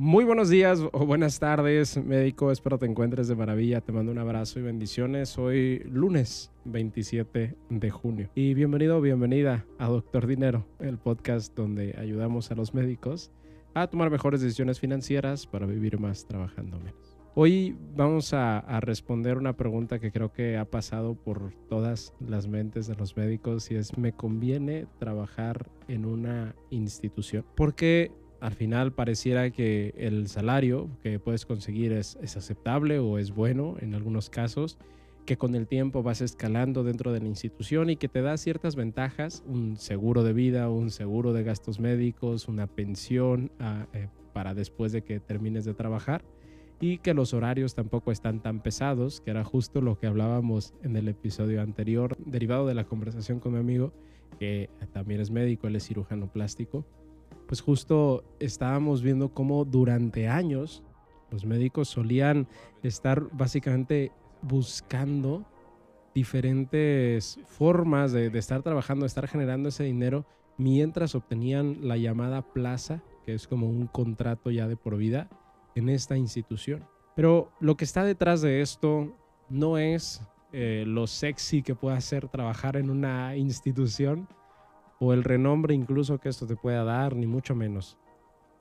Muy buenos días o buenas tardes, médico. Espero te encuentres de maravilla. Te mando un abrazo y bendiciones. Hoy lunes 27 de junio. Y bienvenido o bienvenida a Doctor Dinero, el podcast donde ayudamos a los médicos a tomar mejores decisiones financieras para vivir más trabajando menos. Hoy vamos a, responder una pregunta que creo que ha pasado por todas las mentes de los médicos y es, ¿me conviene trabajar en una institución? Porque al final pareciera que el salario que puedes conseguir es, aceptable o es bueno en algunos casos, que con el tiempo vas escalando dentro de la institución y que te da ciertas ventajas, un seguro de vida, un seguro de gastos médicos, una pensión ah, eh, para después de que termines de trabajar y que los horarios tampoco están tan pesados, que era justo lo que hablábamos en el episodio anterior, derivado de la conversación con mi amigo, que también es médico, él es cirujano plástico pues justo estábamos viendo cómo durante años los médicos solían estar básicamente buscando diferentes formas de, estar trabajando, de estar generando ese dinero mientras obtenían la llamada plaza, que es como un contrato ya de por vida en esta institución. Pero lo que está detrás de esto no es eh, lo sexy que pueda ser trabajar en una institución, o el renombre incluso que esto te pueda dar, ni mucho menos.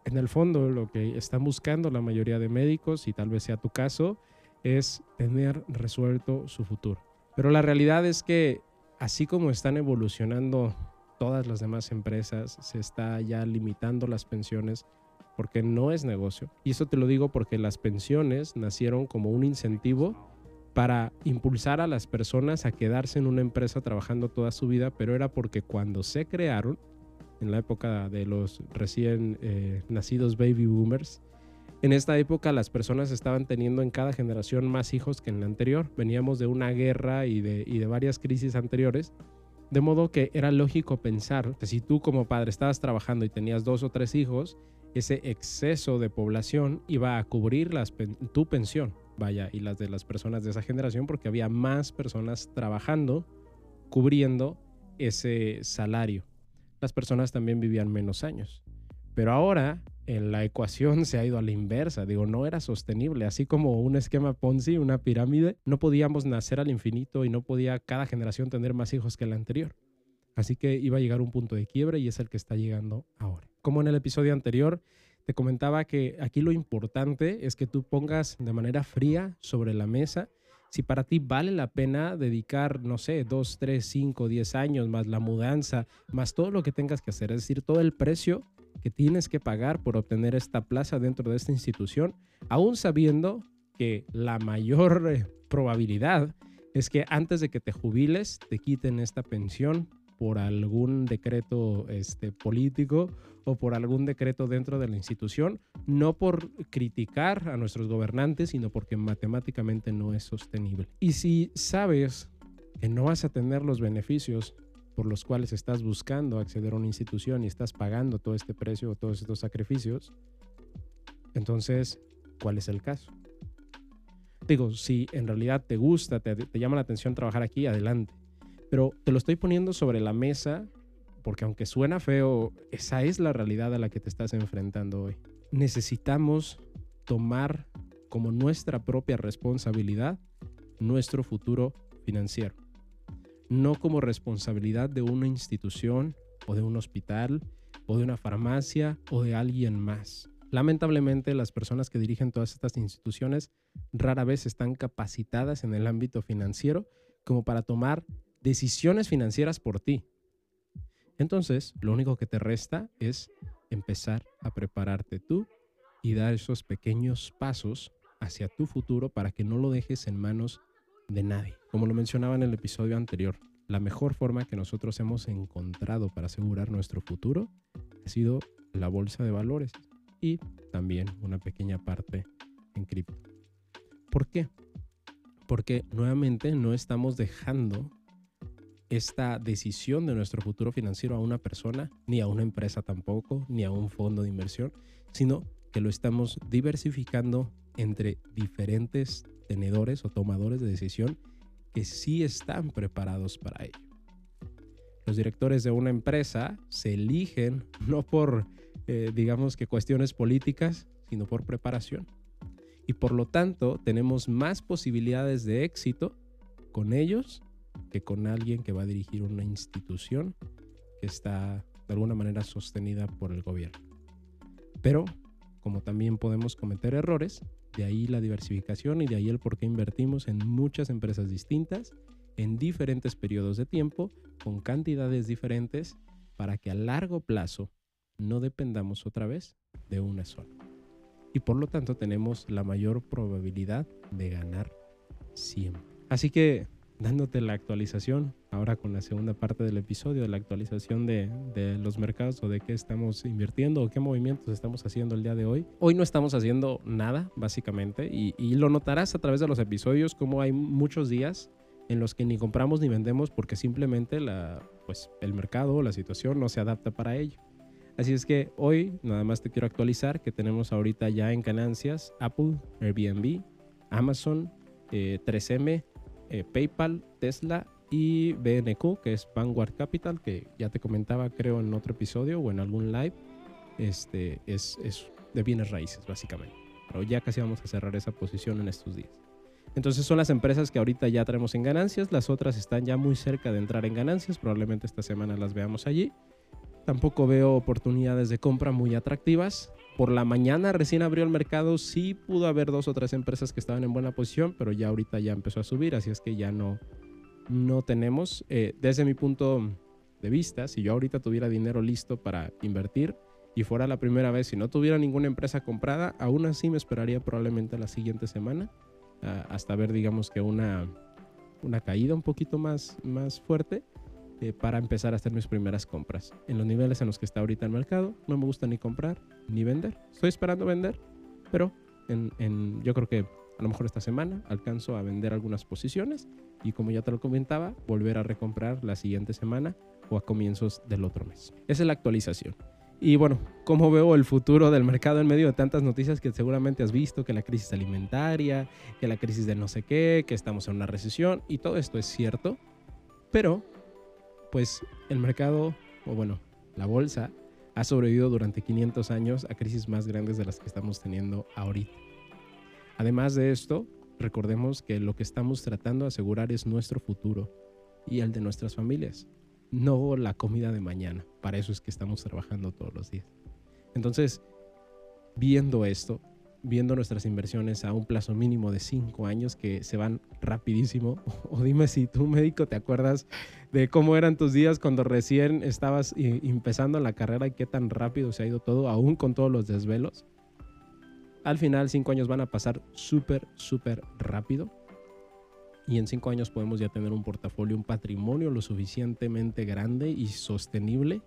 En el fondo, lo que están buscando la mayoría de médicos, y tal vez sea tu caso, es tener resuelto su futuro. Pero la realidad es que así como están evolucionando todas las demás empresas, se está ya limitando las pensiones porque no es negocio. Y eso te lo digo porque las pensiones nacieron como un incentivo para impulsar a las personas a quedarse en una empresa trabajando toda su vida, pero era porque cuando se crearon, en la época de los recién eh, nacidos baby boomers, en esta época las personas estaban teniendo en cada generación más hijos que en la anterior. Veníamos de una guerra y de, varias crisis anteriores. De modo que era lógico pensar que si tú como padre estabas trabajando y tenías dos o tres hijos, ese exceso de población iba a cubrir tu pensión vaya, y las de las personas de esa generación, porque había más personas trabajando, cubriendo ese salario. Las personas también vivían menos años. Pero ahora en la ecuación se ha ido a la inversa, digo, no era sostenible, así como un esquema Ponzi, una pirámide, no podíamos nacer al infinito y no podía cada generación tener más hijos que la anterior. Así que iba a llegar un punto de quiebre y es el que está llegando ahora. Como en el episodio anterior, te comentaba que aquí lo importante es que tú pongas de manera fría sobre la mesa si para ti vale la pena dedicar, no sé, dos, tres, cinco, diez años, más la mudanza, más todo lo que tengas que hacer, es decir, todo el precio que tienes que pagar por obtener esta plaza dentro de esta institución, aún sabiendo que la mayor eh, probabilidad es que antes de que te jubiles te quiten esta pensión por algún decreto este, político o por algún decreto dentro de la institución, no por criticar a nuestros gobernantes, sino porque matemáticamente no es sostenible. Y si sabes que no vas a tener los beneficios por los cuales estás buscando acceder a una institución y estás pagando todo este precio o todos estos sacrificios, entonces, ¿cuál es el caso? Digo, si en realidad te gusta, te, te llama la atención trabajar aquí, adelante. Pero te lo estoy poniendo sobre la mesa porque aunque suena feo, esa es la realidad a la que te estás enfrentando hoy. Necesitamos tomar como nuestra propia responsabilidad nuestro futuro financiero, no como responsabilidad de una institución o de un hospital o de una farmacia o de alguien más. Lamentablemente las personas que dirigen todas estas instituciones rara vez están capacitadas en el ámbito financiero como para tomar decisiones financieras por ti. Entonces, lo único que te resta es empezar a prepararte tú y dar esos pequeños pasos hacia tu futuro para que no lo dejes en manos de nadie. Como lo mencionaba en el episodio anterior, la mejor forma que nosotros hemos encontrado para asegurar nuestro futuro ha sido la bolsa de valores y también una pequeña parte en cripto. ¿Por qué? Porque nuevamente no estamos dejando esta decisión de nuestro futuro financiero a una persona, ni a una empresa tampoco, ni a un fondo de inversión, sino que lo estamos diversificando entre diferentes tenedores o tomadores de decisión que sí están preparados para ello. Los directores de una empresa se eligen no por, eh, digamos que cuestiones políticas, sino por preparación. Y por lo tanto tenemos más posibilidades de éxito con ellos que con alguien que va a dirigir una institución que está de alguna manera sostenida por el gobierno. Pero como también podemos cometer errores, de ahí la diversificación y de ahí el por qué invertimos en muchas empresas distintas, en diferentes periodos de tiempo, con cantidades diferentes, para que a largo plazo no dependamos otra vez de una sola. Y por lo tanto tenemos la mayor probabilidad de ganar siempre. Así que dándote la actualización, ahora con la segunda parte del episodio, de la actualización de, los mercados o de qué estamos invirtiendo o qué movimientos estamos haciendo el día de hoy. Hoy no estamos haciendo nada, básicamente, y, y lo notarás a través de los episodios, como hay muchos días en los que ni compramos ni vendemos porque simplemente la, pues, el mercado la situación no se adapta para ello. Así es que hoy nada más te quiero actualizar que tenemos ahorita ya en ganancias Apple, Airbnb, Amazon, 3M, eh, PayPal, Tesla y BNQ, que es Vanguard Capital, que ya te comentaba creo en otro episodio o en algún live. Este es, es de bienes raíces básicamente. Pero ya casi vamos a cerrar esa posición en estos días. Entonces son las empresas que ahorita ya traemos en ganancias, las otras están ya muy cerca de entrar en ganancias, probablemente esta semana las veamos allí. Tampoco veo oportunidades de compra muy atractivas. Por la mañana recién abrió el mercado, sí pudo haber dos o tres empresas que estaban en buena posición, pero ya ahorita ya empezó a subir, así es que ya no, no tenemos. Eh, desde mi punto de vista, si yo ahorita tuviera dinero listo para invertir y fuera la primera vez, si no tuviera ninguna empresa comprada, aún así me esperaría probablemente la siguiente semana hasta ver, digamos que una, una caída un poquito más, más fuerte eh, para empezar a hacer mis primeras compras. En los niveles en los que está ahorita el mercado, no me gusta ni comprar ni vender. Estoy esperando vender, pero yo creo que a lo mejor esta semana alcanzo a vender algunas posiciones y como ya te lo comentaba, volver a recomprar la siguiente semana o a comienzos del otro mes. Esa es la actualización. Y bueno, ¿cómo veo el futuro del mercado en medio de tantas noticias que seguramente has visto? Que la crisis alimentaria, que la crisis de no sé qué, que estamos en una recesión y todo esto es cierto, pero pues el mercado, o bueno, la bolsa, ha sobrevivido durante 500 años a crisis más grandes de las que estamos teniendo ahorita. Además de esto, recordemos que lo que estamos tratando de asegurar es nuestro futuro y el de nuestras familias, no la comida de mañana. Para eso es que estamos trabajando todos los días. Entonces, viendo esto, viendo nuestras inversiones a un plazo mínimo de cinco años que se van rapidísimo. O dime si tú, médico, te acuerdas de cómo eran tus días cuando recién estabas empezando la carrera y qué tan rápido se ha ido todo, aún con todos los desvelos. Al final, cinco años van a pasar súper, súper rápido. Y en cinco años podemos ya tener un portafolio, un patrimonio lo suficientemente grande y sostenible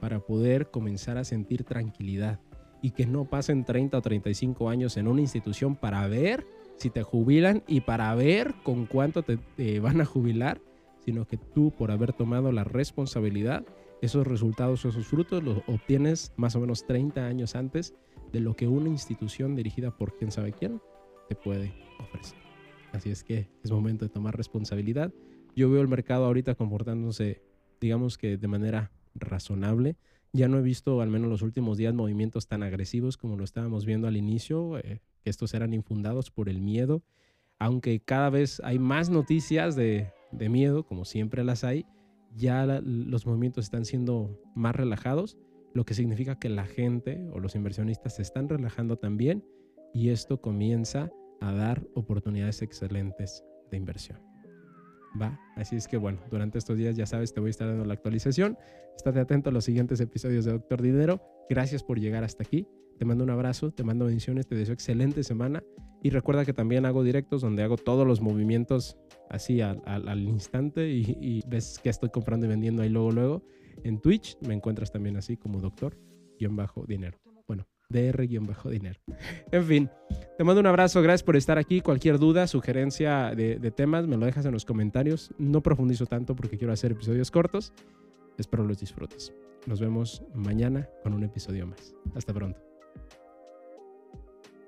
para poder comenzar a sentir tranquilidad y que no pasen 30 o 35 años en una institución para ver si te jubilan y para ver con cuánto te, van a jubilar, sino que tú por haber tomado la responsabilidad, esos resultados, esos frutos los obtienes más o menos 30 años antes de lo que una institución dirigida por quién sabe quién te puede ofrecer. Así es que es momento de tomar responsabilidad. Yo veo el mercado ahorita comportándose, digamos que de manera razonable. Ya no he visto, al menos los últimos días, movimientos tan agresivos como lo estábamos viendo al inicio, eh, que estos eran infundados por el miedo. Aunque cada vez hay más noticias de, miedo, como siempre las hay, ya los movimientos están siendo más relajados, lo que significa que la gente o los inversionistas se están relajando también y esto comienza a dar oportunidades excelentes de inversión. Va, así es que bueno, durante estos días ya sabes, te voy a estar dando la actualización. Estate atento a los siguientes episodios de Doctor Dinero. Gracias por llegar hasta aquí. Te mando un abrazo, te mando bendiciones, te deseo excelente semana. Y recuerda que también hago directos donde hago todos los movimientos así al, instante y, ves que estoy comprando y vendiendo ahí luego, luego. En Twitch me encuentras también así como doctor-dinero. Bueno, dr-dinero. En fin, te mando un abrazo, gracias por estar aquí. Cualquier duda, sugerencia de, temas, me lo dejas en los comentarios. No profundizo tanto porque quiero hacer episodios cortos. Espero los disfrutes. Nos vemos mañana con un episodio más. Hasta pronto.